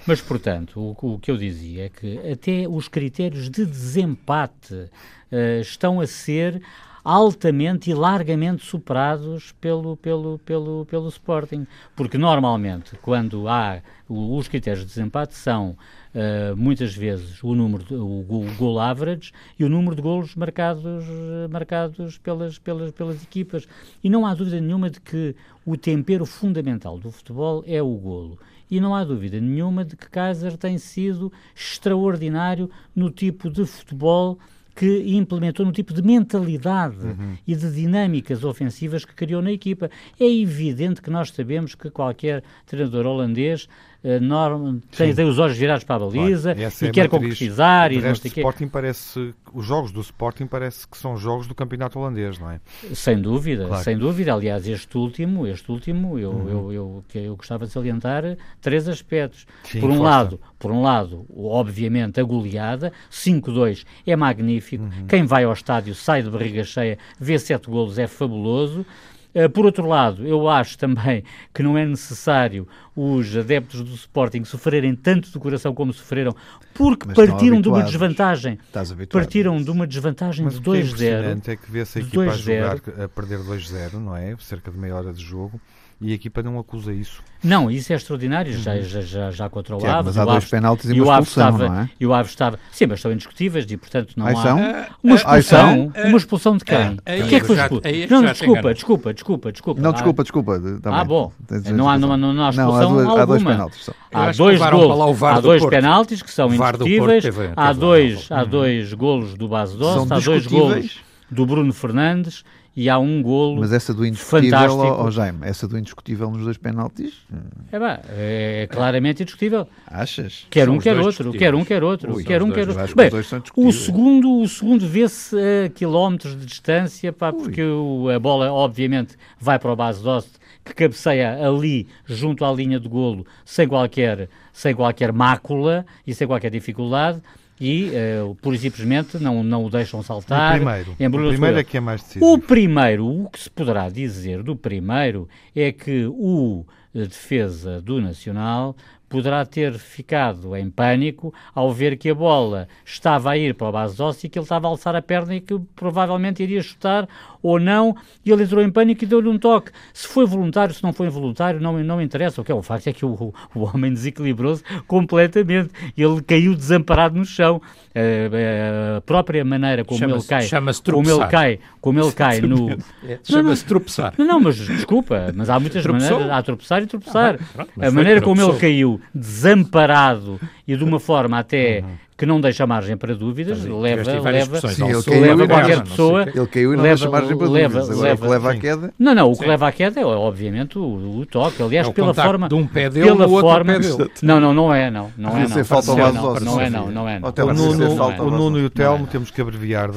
Mas, portanto, o, o, que eu dizia é que até os critérios de desempate uh, estão a ser altamente e largamente superados pelo, pelo, pelo, pelo Sporting. Porque normalmente, quando há os critérios de desempate são uh, muitas vezes o número de, o, o goal average e o número de golos marcados, marcados pelas, pelas, pelas equipas. E não há dúvida nenhuma de que o tempero fundamental do futebol é o golo. E não há dúvida nenhuma de que Kaiser tem sido extraordinário no tipo de futebol que implementou no tipo de mentalidade uhum. e de dinâmicas ofensivas que criou na equipa. É evidente que nós sabemos que qualquer treinador holandês norma, tem, tem, os olhos virados para a baliza claro. e, e é quer concretizar. E não sei Sporting parece, os jogos do Sporting parece que são jogos do campeonato holandês, não é? Sem dúvida, claro. sem dúvida. Aliás, este último, este último, eu, uhum. eu, eu, eu, eu, gostava de salientar três aspectos. Sim, por um força. lado, por um lado, obviamente, a goleada, 5-2 é magnífico. Uhum. Quem vai ao estádio sai de barriga cheia, vê sete golos, é fabuloso. Uh, por outro lado, eu acho também que não é necessário os adeptos do Sporting sofrerem tanto do coração como sofreram, porque Mas partiram de uma desvantagem. Partiram de uma desvantagem Mas de 2-0. O que é, é que vê-se a equipa a jogar, a perder 2-0, não é? Cerca de meia hora de jogo e a equipa não acusa isso. Não, isso é extraordinário, já, uhum. já, já, já contra o Aves. Mas há dois penaltis e uma expulsão, estava, não é? E o Aves estava... Sim, mas são indiscutíveis e, portanto, não Ai, há... São? Uma expulsão? Uma expulsão de quem? O que é que foi expulso? Não, desculpa, desculpa, desculpa, desculpa. Não, desculpa, desculpa. Tá ah, bom. Não há, não, não, não há expulsão não, há, dois, há dois penaltis. Há dois, golos, há dois penaltis que são indiscutíveis, há dois, há dois golos do Base Doce, há dois golos do Bruno Fernandes e há um golo Mas essa do indiscutível, ó oh, Jaime, essa do indiscutível nos dois penaltis? É, bah, é claramente indiscutível. Achas? Quer um, quer outro, quer um, quer outro, Ui, quer um, quer outro. Bem, o segundo, o segundo vê-se a quilómetros de distância, pá, porque o, a bola, obviamente, vai para o base doce, que cabeceia ali, junto à linha de golo, sem qualquer, sem qualquer mácula e sem qualquer dificuldade e, uh, pura e simplesmente, não, não o deixam saltar. O primeiro, o primeiro é que é mais decisivo. O primeiro, o que se poderá dizer do primeiro é que o eh, defesa do Nacional poderá ter ficado em pânico ao ver que a bola estava a ir para o base óssea e que ele estava a alçar a perna e que provavelmente iria chutar ou não, e ele entrou em pânico e deu-lhe um toque. Se foi voluntário, se não foi involuntário, não, não interessa. O que é o facto é que o, o homem desequilibrou-se completamente. Ele caiu desamparado no chão. A, a própria maneira como ele cai, como ele cai, como ele cai no é, chama-se tropeçar. Não, não, mas desculpa, mas há muitas Tropeçou? maneiras, há tropeçar e tropeçar. Ah, a maneira como ele caiu desamparado e de uma forma até uhum que não deixa margem para dúvidas, leva, leva, Sim, ele caiu leva qualquer pessoa. Ele caiu e não leva, deixa margem para leva, dúvidas. Agora, leva, o que leva à queda. Não, não, o que leva à queda é, obviamente, o, o toque. Aliás, é o pela forma. De um pé dele pela forma, pé dele. Não, não, não é, não. Não é, não. Falta não, não, não é, não. Não é, não. O Nuno, o Nuno e o Telmo, temos que abreviar, uh,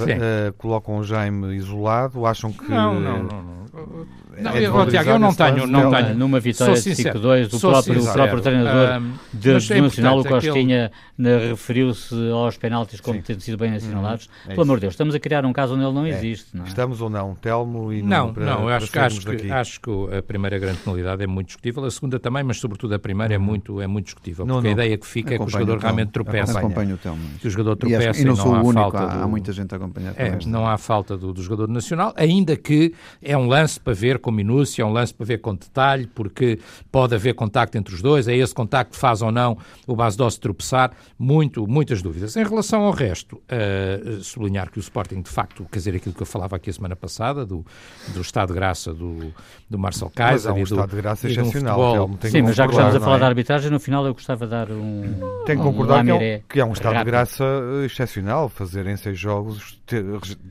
colocam o Jaime isolado, acham que. Não, não, não. não, é eu, Tiago, eu não tenho, não tenho. Numa vitória de 5-2, o próprio, o próprio treinador um, do é Nacional, o Costinha, aquele... referiu-se aos penaltis como tendo sido bem assinalados. Uhum. É Pelo amor de Deus, estamos a criar um caso onde ele não é. existe. Não é? Estamos ou não, Telmo e Não, para, não, eu acho, que, acho, que, acho que a primeira grande penalidade é muito discutível, a segunda também, mas sobretudo a primeira é uhum. muito, é muito discutível, porque não, a ideia que fica é que o jogador realmente tropeça. Acompanho o Telmo. Que o jogador tropeça e, não, sou o único, há, muita gente a acompanhar. É, não há falta do, do jogador nacional, ainda que é um lance para ver com minúcia, é um lance para ver com detalhe, porque pode haver contacto entre os dois, é esse contacto que faz ou não o base dose tropeçar, muito, muitas dúvidas. Em relação ao resto, uh, sublinhar que o Sporting, de facto, quer dizer, aquilo que eu falava aqui a semana passada, do, do estado de graça do, do Marcel Kaiser. Mas é um estado de graça excepcional. Um Sim, mas já que estamos a falar é? da arbitragem, no final eu gostava de dar um. Tenho que concordar um que, é um, que é um estado rápido. de graça excepcional fazer em seis jogos, ter,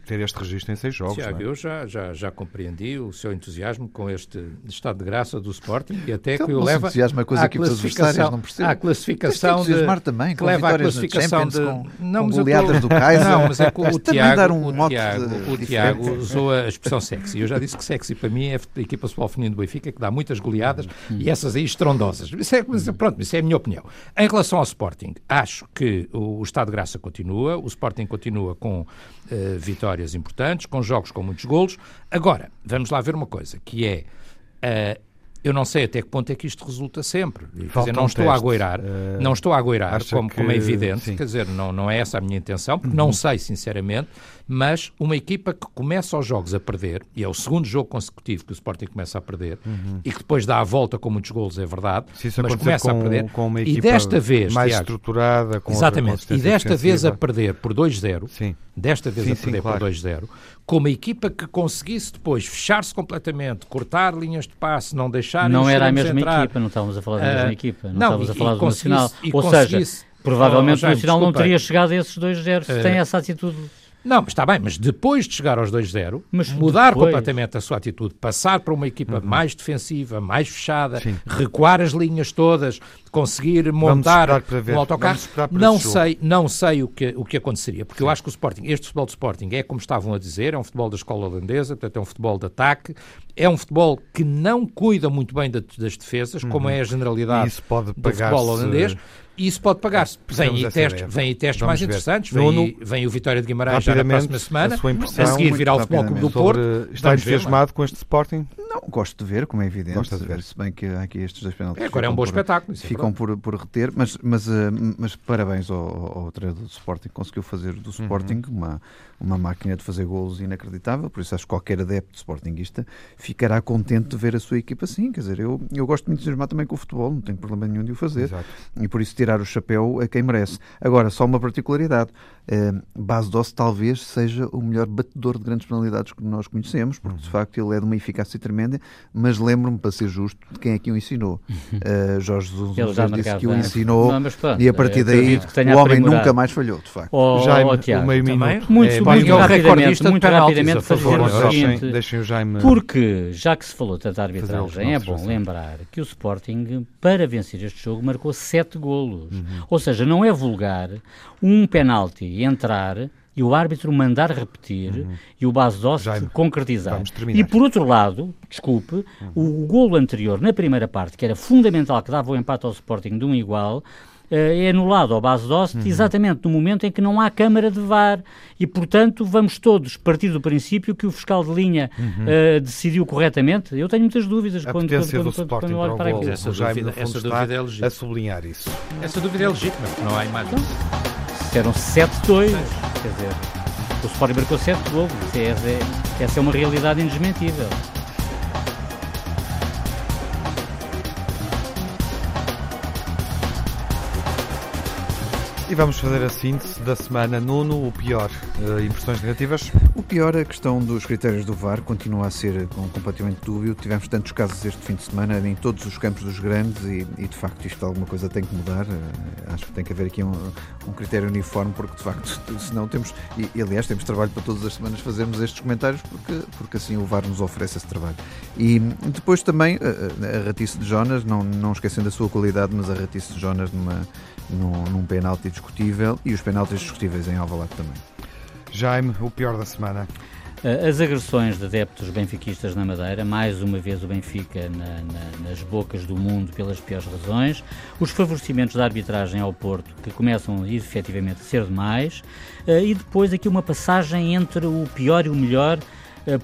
ter este registro em seis jogos. Tiago, é? eu já, já, já compreendi o seu entusiasmo com este estado de graça do Sporting e até então, que o leva entusiasmo é coisa à classificação, não percebo. À classificação de, também, que leva à classificação de com, não, com goleadas do Kaiser. Não, mas é que o Tiago, um o Tiago, o Tiago usou a expressão sexy. Eu já disse que sexy para mim é a equipa futebol feminino do Benfica que dá muitas goleadas hum. e essas aí estrondosas. Isso é, pronto, isso é a minha opinião. Em relação ao Sporting, acho que o, o estado de graça continua, o Sporting continua com uh, vitórias importantes, com jogos com muitos golos. Agora, vamos lá ver uma coisa, que é Uh, eu não sei até que ponto é que isto resulta sempre. Quer dizer, não estou, a agoirar, uh, não estou a agoirar, como, que, como é evidente, sim. quer dizer, não, não é essa a minha intenção, porque uhum. não sei, sinceramente, mas uma equipa que começa os jogos a perder, e é o segundo jogo consecutivo que o Sporting começa a perder, uhum. e que depois dá a volta com muitos golos, é verdade, mas começa com, a perder, com uma equipa e desta vez, mais Tiago, estruturada, com Exatamente, e desta vez a perder por 2-0, desta vez sim, a perder sim, claro. por 2-0, com uma equipa que conseguisse depois fechar-se completamente, cortar linhas de passe, não deixar Não era a mesma entrar. equipa, não estávamos a falar da mesma uh, equipa, não, não estávamos a falar do Nacional. Ou seja, provavelmente oh, o Nacional não teria chegado a esses dois zeros se uh, tem essa atitude. Não, mas está bem, mas depois de chegar aos 2-0, mudar depois... completamente a sua atitude, passar para uma equipa uhum. mais defensiva, mais fechada, Sim. recuar as linhas todas, conseguir montar um autocarro, não sei, não sei o que, o que aconteceria, porque Sim. eu acho que o Sporting, este futebol de Sporting é como estavam a dizer, é um futebol da escola holandesa, portanto é um futebol de ataque, é um futebol que não cuida muito bem das defesas, uhum. como é a generalidade do futebol holandês, isso pode pagar-se. Vem, teste, vem testes Vamos mais ver. interessantes. Vem, vem o Vitória de Guimarães já na próxima semana. A, a seguir virá o Futebol Clube do Porto. Está entusiasmado com este Sporting? Não, gosto de ver, como é evidente. Gosta de ver. Se bem que há aqui estes dois penaltis. É, agora é um bom por, espetáculo. É ficam por, por reter, mas, mas, uh, mas parabéns ao, ao, treinador do Sporting. Conseguiu fazer do Sporting uhum. uma, uma máquina de fazer golos inacreditável. Por isso acho que qualquer adepto Sportingista ficará contente de ver a sua equipa assim. Quer dizer, eu, eu gosto muito de entusiasmar também com o futebol, não tenho problema nenhum de o fazer. Exato. E por isso tirar o chapéu a quem merece. Agora, só uma particularidade. Uh, Base Doce talvez seja o melhor batedor de grandes penalidades que nós conhecemos, porque de uhum. facto ele é de uma eficácia tremenda, mas lembro-me, para ser justo, de quem é que o ensinou. Uh, Jorge Jesus disse que o ensinou não, pronto, e a partir daí o homem nunca mais falhou, de facto. Oh, Já oh, Tiago, meio minuto. Muito, é, muito, rapidamente, muito rapidamente fazer o seguinte, deixem o Jaime porque já que se falou tanto da arbitragem, é bom lembrar que o Sporting, para vencer este jogo, marcou sete golos. Uhum. Ou seja, não é vulgar um penalti entrar e o árbitro mandar repetir uhum. e o base doce concretizar. E por outro lado, desculpe, uhum. o golo anterior na primeira parte, que era fundamental, que dava o empate ao Sporting de um igual, é anulado ao base doce uhum. exatamente no momento em que não há câmara de VAR e, portanto, vamos todos partir do princípio que o fiscal de linha uhum. uh, decidiu corretamente. Eu tenho muitas dúvidas a quando, quando, quando, quando, quando olho para aquilo. Essa dúvida, essa dúvida é legítima. A sublinhar isso. Essa dúvida é legítima, não há imagem. Então, eram 7-2. Quer dizer, o Sporting marcou 7 gols. É, é, essa é uma realidade indesmentível. E vamos fazer a síntese da semana. Nuno, o pior. Uh, impressões negativas? O pior, a questão dos critérios do VAR continua a ser com, completamente dúbio. Tivemos tantos casos este fim de semana em todos os campos dos grandes e, e de facto isto alguma coisa tem que mudar. Uh, acho que tem que haver aqui um, um, critério uniforme porque de facto (laughs) senão temos, e, e, aliás temos trabalho para todas as semanas fazermos estes comentários porque, porque assim o VAR nos oferece esse trabalho. E depois também a, a ratice de Jonas, não, não esquecendo a sua qualidade, mas a ratice de Jonas numa num, num penalti discutível e os penaltis discutíveis em Alvalade também. Jaime, o pior da semana. Uh, as agressões de adeptos benfiquistas na Madeira, mais uma vez o Benfica na, na, nas bocas do mundo pelas piores razões, os favorecimentos da arbitragem ao Porto, que começam efetivamente a ser demais, uh, e depois aqui uma passagem entre o pior e o melhor eh,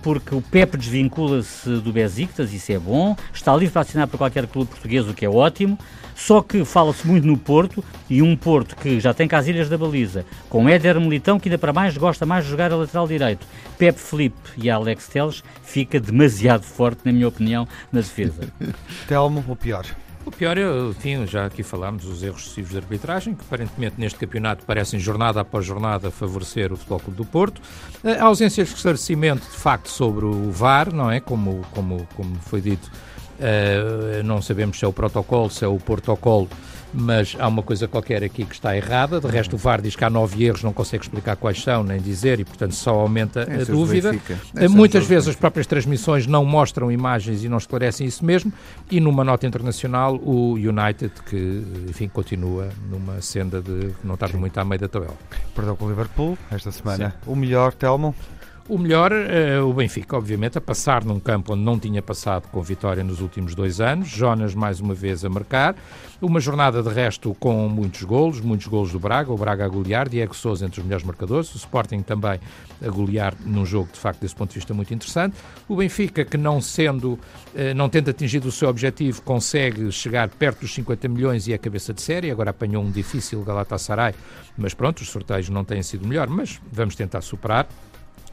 porque o Pepe desvincula-se do Besiktas, isso é bom, está livre para assinar para qualquer clube português, o que é ótimo, só que fala-se muito no Porto, e um Porto que já tem casilhas da baliza, com Éder Militão, que ainda para mais gosta mais de jogar a lateral direito, Pepe Felipe e Alex Teles, fica demasiado forte, na minha opinião, na defesa. (laughs) Telmo, o pior. O pior é, enfim, já aqui falámos, os erros excessivos de arbitragem, que aparentemente neste campeonato parecem jornada após jornada favorecer o Futebol Clube do Porto. A ausência de esclarecimento, de facto, sobre o VAR, não é? Como, como, como foi dito, uh, não sabemos se é o protocolo, se é o protocolo mas há uma coisa qualquer aqui que está errada. De resto, o VAR diz que há nove erros, não consegue explicar quais são, nem dizer, e portanto só aumenta a dúvida. Muitas vezes as próprias transmissões não mostram imagens e não esclarecem isso mesmo. E numa nota internacional, o United, que enfim continua numa senda de não estar muito à meio da tabela. Perdão com o Liverpool esta semana. Sim. O melhor, Telmo? O melhor, uh, o Benfica, obviamente, a passar num campo onde não tinha passado com vitória nos últimos dois anos. Jonas, mais uma vez, a marcar. Uma jornada, de resto, com muitos golos, muitos golos do Braga. O Braga a golear, Diego Souza entre os melhores marcadores. O Sporting também a golear num jogo, de facto, desse ponto de vista, muito interessante. O Benfica, que não sendo, uh, não tendo atingido o seu objetivo, consegue chegar perto dos 50 milhões e é cabeça de série. Agora apanhou um difícil Galatasaray, mas pronto, os sorteios não têm sido melhor, mas vamos tentar superar.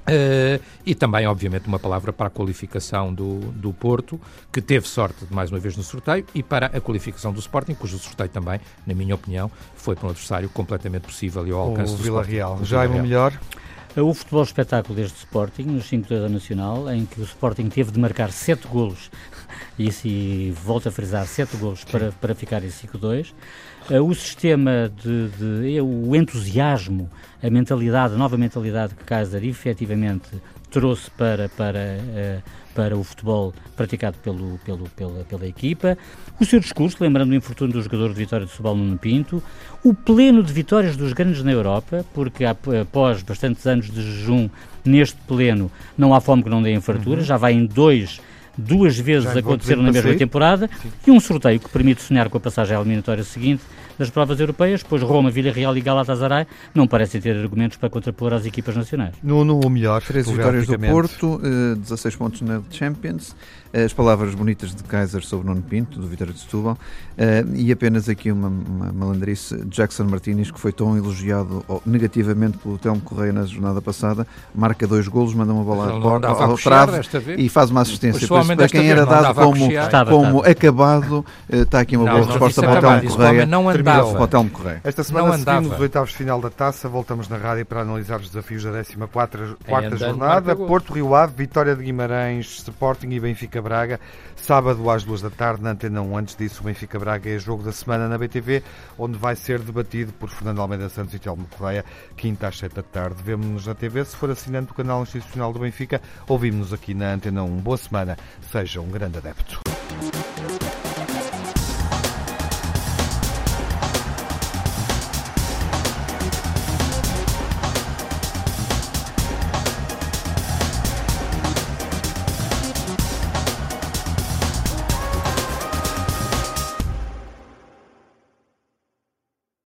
Uh, e também, obviamente, uma palavra para a qualificação do, do Porto, que teve sorte, mais uma vez, no sorteio, e para a qualificação do Sporting, cujo sorteio também, na minha opinião, foi para um adversário completamente possível e ao alcance o do Vila Sporting. Real. Já é o melhor? O futebol espetáculo deste Sporting, nos 5 da Nacional, em que o Sporting teve de marcar 7 golos, (laughs) e, e volto a frisar, 7 golos para, para ficar em 5-2. Uh, o sistema de, de, o entusiasmo, a mentalidade, a nova mentalidade que Kaiser efetivamente trouxe para, para, uh, para o futebol praticado pelo, pelo, pela, pela equipa, o seu discurso, lembrando o infortúnio do jogador de Vitória de Sobal Nuno Pinto, o pleno de vitórias dos grandes na Europa, porque após bastantes anos de jejum neste pleno não há fome que não dê em fartura, uhum. já vai em dois duas vezes aconteceram na mesma temporada, Sim. e um sorteio que permite sonhar com a passagem à eliminatória seguinte das provas europeias, pois Roma, Vila Real e Galatasaray não parecem ter argumentos para contrapor as equipas nacionais. No, no melhor, três vitórias do Porto, 16 eh, pontos na Champions, as palavras bonitas de Kaiser sobre Nuno Pinto, do Vitória de Setúbal, uh, e apenas aqui uma, uma malandrice, Jackson Martínez, que foi tão elogiado negativamente pelo Telmo Correia na jornada passada, marca dois golos, manda uma bola ao, ao trave e faz uma assistência. Por isso, para quem era dado como, como acabado, está aqui uma não, boa resposta para o Telmo Correia. Não andava. Correia. Esta semana seguimos os oitavos de final da taça, voltamos na rádio para analisar os desafios da 14 quarta jornada, Porto Rio Ave, Vitória de Guimarães, Sporting e Benfica Braga, sábado às duas da tarde na Antena 1. Antes disso, o Benfica Braga é jogo da semana na BTV, onde vai ser debatido por Fernando Almeida Santos e Telmo Correia, quinta às sete da tarde. Vemo-nos na TV, se for assinante do canal institucional do Benfica, ouvimos-nos aqui na Antena 1. Boa semana, seja um grande adepto.